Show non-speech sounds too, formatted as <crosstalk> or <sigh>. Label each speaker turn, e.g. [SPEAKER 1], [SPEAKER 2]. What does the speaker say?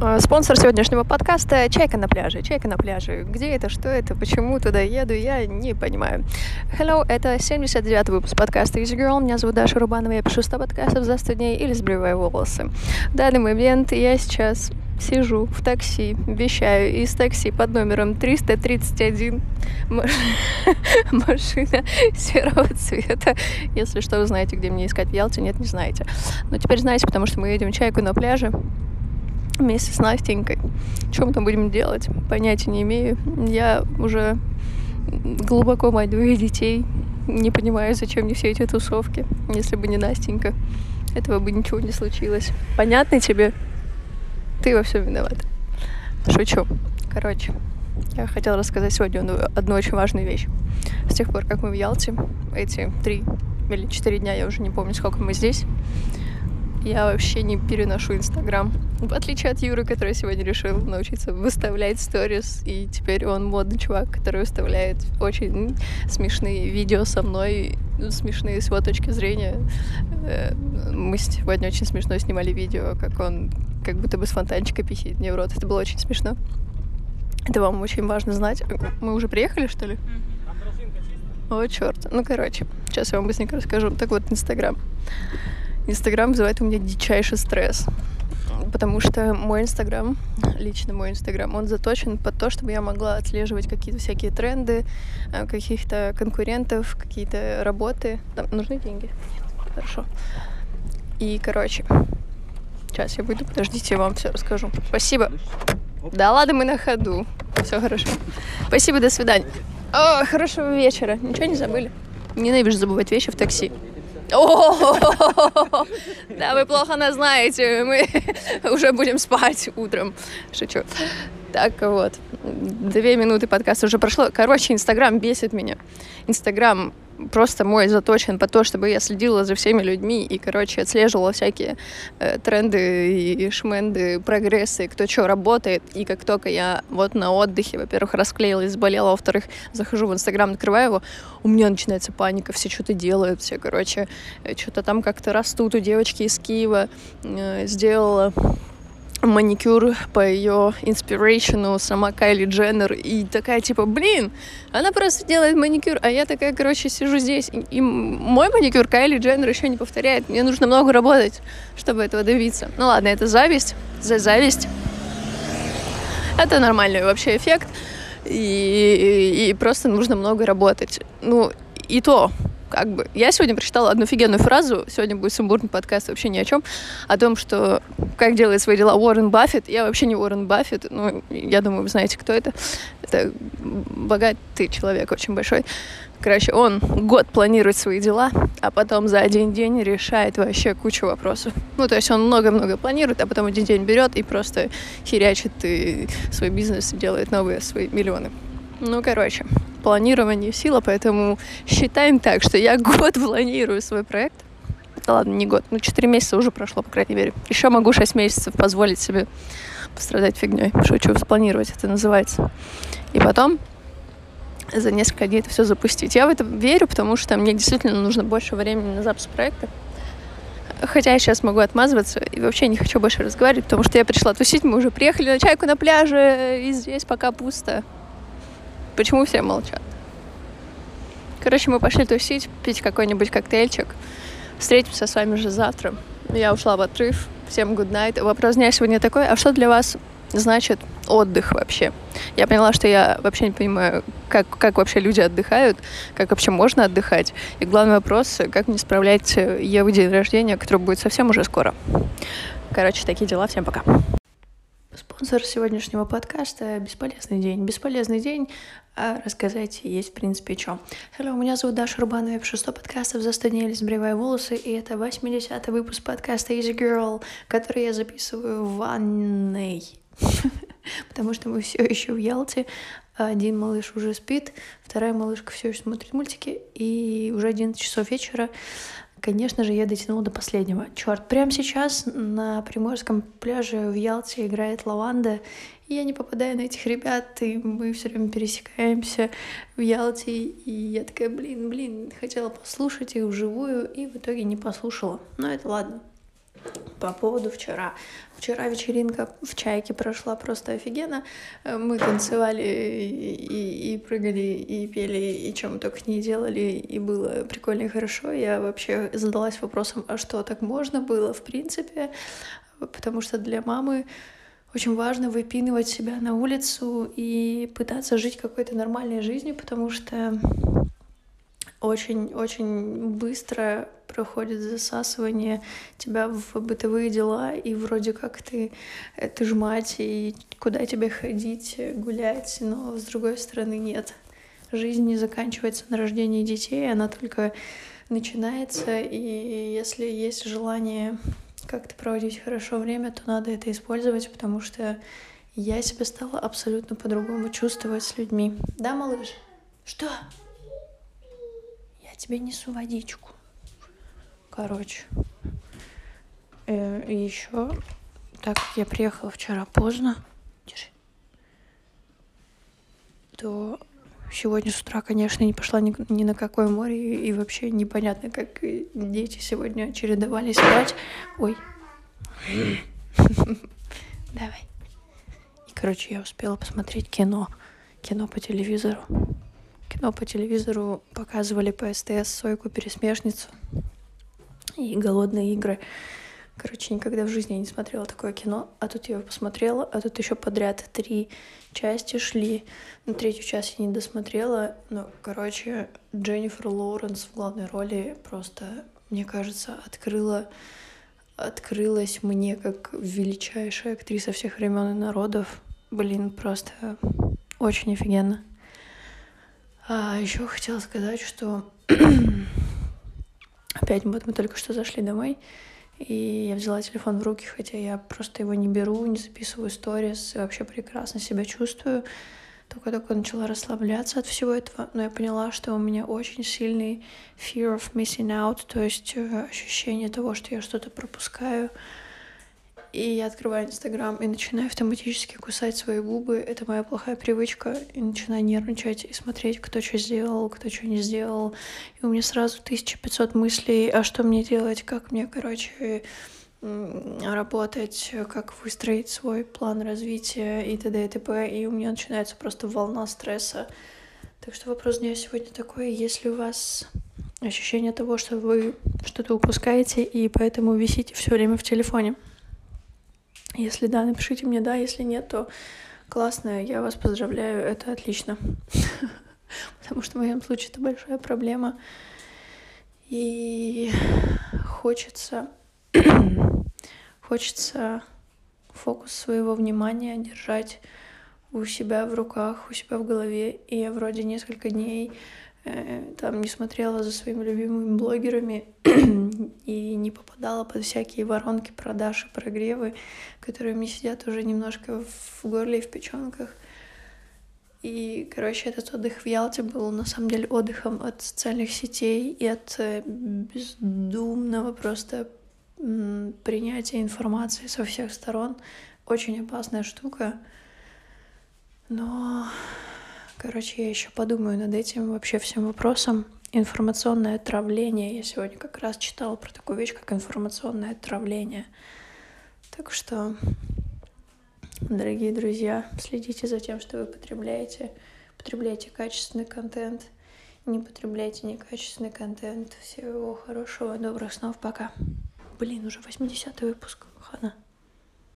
[SPEAKER 1] Э, спонсор сегодняшнего подкаста «Чайка на пляже». «Чайка на пляже». Где это, что это, почему туда еду, я не понимаю. Hello, это 79-й выпуск подкаста Easy Girl. Меня зовут Даша Рубанова, я пишу 100 подкастов за 100 дней или сбриваю волосы. В данный момент я сейчас сижу в такси, вещаю из такси под номером 331 <laughs> машина серого цвета. Если что, вы знаете, где мне искать в Ялте, нет, не знаете. Но теперь знаете, потому что мы едем чайку на пляже вместе с Настенькой. Что мы там будем делать? Понятия не имею. Я уже глубоко мать двоих детей. Не понимаю, зачем мне все эти тусовки. Если бы не Настенька, этого бы ничего не случилось. Понятно тебе? Ты во всем виноват. Шучу. Короче, я хотела рассказать сегодня одну очень важную вещь. С тех пор, как мы в Ялте, эти три или четыре дня, я уже не помню, сколько мы здесь, я вообще не переношу Инстаграм. В отличие от Юры, который сегодня решил научиться выставлять сторис, и теперь он модный чувак, который выставляет очень смешные видео со мной, смешные с его точки зрения. Э, мы сегодня очень смешно снимали видео, как он как будто бы с фонтанчика писит мне в рот. Это было очень смешно. Это вам очень важно знать. Мы уже приехали, что ли? О, черт. Ну, короче, сейчас я вам быстренько расскажу. Так вот, Инстаграм. Инстаграм вызывает у меня дичайший стресс. Потому что мой Инстаграм, <laughs> лично мой Инстаграм, он заточен под то, чтобы я могла отслеживать какие-то всякие тренды, э, каких-то конкурентов, какие-то работы. Там нужны деньги? Нет. Хорошо. И, короче, сейчас я выйду, подождите, я вам все расскажу. Спасибо. Да ладно, мы на ходу. Все хорошо. Спасибо, до свидания. О, хорошего вечера. Ничего не забыли? Ненавижу забывать вещи в такси. О, да, вы плохо нас знаете, мы уже будем спать утром. Шучу. Так вот, две минуты подкаста уже прошло. Короче, Инстаграм бесит меня. Инстаграм просто мой заточен по то, чтобы я следила за всеми людьми и, короче, отслеживала всякие э, тренды и шменды, прогрессы, кто что работает. И как только я вот на отдыхе, во-первых, расклеилась, заболела, во-вторых, захожу в Инстаграм, открываю его, у меня начинается паника, все что-то делают, все, короче, э, что-то там как-то растут у девочки из Киева, э, сделала маникюр по ее инспирейшену сама Кайли Дженнер и такая типа, блин, она просто делает маникюр, а я такая, короче, сижу здесь и, и мой маникюр Кайли Дженнер еще не повторяет, мне нужно много работать, чтобы этого добиться. Ну ладно, это зависть, за зависть. Это нормальный вообще эффект, и, и, и просто нужно много работать. Ну, и то, как бы. Я сегодня прочитала одну офигенную фразу, сегодня будет сумбурный подкаст вообще ни о чем, о том, что как делает свои дела Уоррен Баффет. Я вообще не Уоррен Баффет, ну, я думаю, вы знаете, кто это. Это богатый человек, очень большой. Короче, он год планирует свои дела, а потом за один день решает вообще кучу вопросов. Ну, то есть он много-много планирует, а потом один день берет и просто херячит и свой бизнес делает новые свои миллионы. Ну, короче, планирование сила, поэтому считаем так, что я год планирую свой проект. Да ладно, не год, ну 4 месяца уже прошло, по крайней мере. Еще могу 6 месяцев позволить себе пострадать фигней. Шучу, спланировать это называется. И потом за несколько дней это все запустить. Я в это верю, потому что мне действительно нужно больше времени на запуск проекта. Хотя я сейчас могу отмазываться и вообще не хочу больше разговаривать, потому что я пришла тусить, мы уже приехали на чайку на пляже, и здесь пока пусто. Почему все молчат? Короче, мы пошли тусить, пить какой-нибудь коктейльчик. Встретимся с вами же завтра. Я ушла в отрыв. Всем good night. Вопрос дня сегодня такой, а что для вас значит отдых вообще? Я поняла, что я вообще не понимаю, как, как вообще люди отдыхают, как вообще можно отдыхать. И главный вопрос, как мне справлять Еву день рождения, который будет совсем уже скоро. Короче, такие дела. Всем пока. Спонсор сегодняшнего подкаста — бесполезный день. Бесполезный день, а рассказать есть, в принципе, что. Hello, меня зовут Даша Рубанова, я 100 подкастов за 100 дней, сбривая волосы, и это 80-й выпуск подкаста Easy Girl, который я записываю в ванной. <laughs> Потому что мы все еще в Ялте. Один малыш уже спит, вторая малышка все еще смотрит мультики, и уже 11 часов вечера. Конечно же, я дотянула до последнего. Черт, прямо сейчас на Приморском пляже в Ялте играет лаванда, и я не попадаю на этих ребят, и мы все время пересекаемся в Ялте, и я такая, блин, блин, хотела послушать их вживую, и в итоге не послушала. Но это ладно. По поводу вчера. Вчера вечеринка в Чайке прошла просто офигенно. Мы танцевали и, и, и прыгали, и пели, и чем только не делали, и было прикольно и хорошо. Я вообще задалась вопросом, а что, так можно было в принципе? Потому что для мамы очень важно выпинывать себя на улицу и пытаться жить какой-то нормальной жизнью, потому что очень-очень быстро проходит засасывание тебя в бытовые дела, и вроде как ты, э, ты ж мать, и куда тебе ходить, гулять, но с другой стороны нет. Жизнь не заканчивается на рождении детей, она только начинается, и если есть желание как-то проводить хорошо время, то надо это использовать, потому что я себя стала абсолютно по-другому чувствовать с людьми. Да, малыш? Что? Я тебе несу водичку. Короче. Э, и еще, так как я приехала вчера поздно, держи, то сегодня с утра, конечно, не пошла ни, ни на какое море, и, и вообще непонятно, как дети сегодня чередовались спать. Ой. Давай. И, короче, я успела посмотреть кино. Кино по телевизору. Кино по телевизору показывали по СТС «Сойку-пересмешницу» и «Голодные игры». Короче, никогда в жизни я не смотрела такое кино, а тут я его посмотрела, а тут еще подряд три части шли. На третью часть я не досмотрела, но, короче, Дженнифер Лоуренс в главной роли просто, мне кажется, открыла открылась мне как величайшая актриса всех времен и народов. Блин, просто очень офигенно. А еще хотела сказать, что <clears throat> опять вот мы только что зашли домой, и я взяла телефон в руки, хотя я просто его не беру, не записываю сторис, вообще прекрасно себя чувствую. Только-только начала расслабляться от всего этого, но я поняла, что у меня очень сильный fear of missing out, то есть э, ощущение того, что я что-то пропускаю, и я открываю Инстаграм и начинаю автоматически кусать свои губы. Это моя плохая привычка. И начинаю нервничать и смотреть, кто что сделал, кто что не сделал. И у меня сразу 1500 мыслей, а что мне делать, как мне, короче, работать, как выстроить свой план развития и т.д. и т.п. И у меня начинается просто волна стресса. Так что вопрос дня сегодня такой, если у вас ощущение того, что вы что-то упускаете и поэтому висите все время в телефоне. Если да, напишите мне да, если нет, то классно, я вас поздравляю, это отлично. <laughs> Потому что в моем случае это большая проблема. И хочется, <clears throat> хочется фокус своего внимания держать у себя в руках, у себя в голове. И я вроде несколько дней Э, там не смотрела за своими любимыми блогерами <clears throat> и не попадала под всякие воронки продаж и прогревы, которые мне сидят уже немножко в горле и в печенках. И, короче, этот отдых в Ялте был на самом деле отдыхом от социальных сетей и от э, бездумного просто принятия информации со всех сторон. Очень опасная штука. Но Короче, я еще подумаю над этим вообще всем вопросом. Информационное отравление. Я сегодня как раз читала про такую вещь, как информационное отравление. Так что, дорогие друзья, следите за тем, что вы потребляете. Потребляйте качественный контент. Не потребляйте некачественный контент. Всего хорошего, добрых снов, пока. Блин, уже 80-й выпуск. Хана.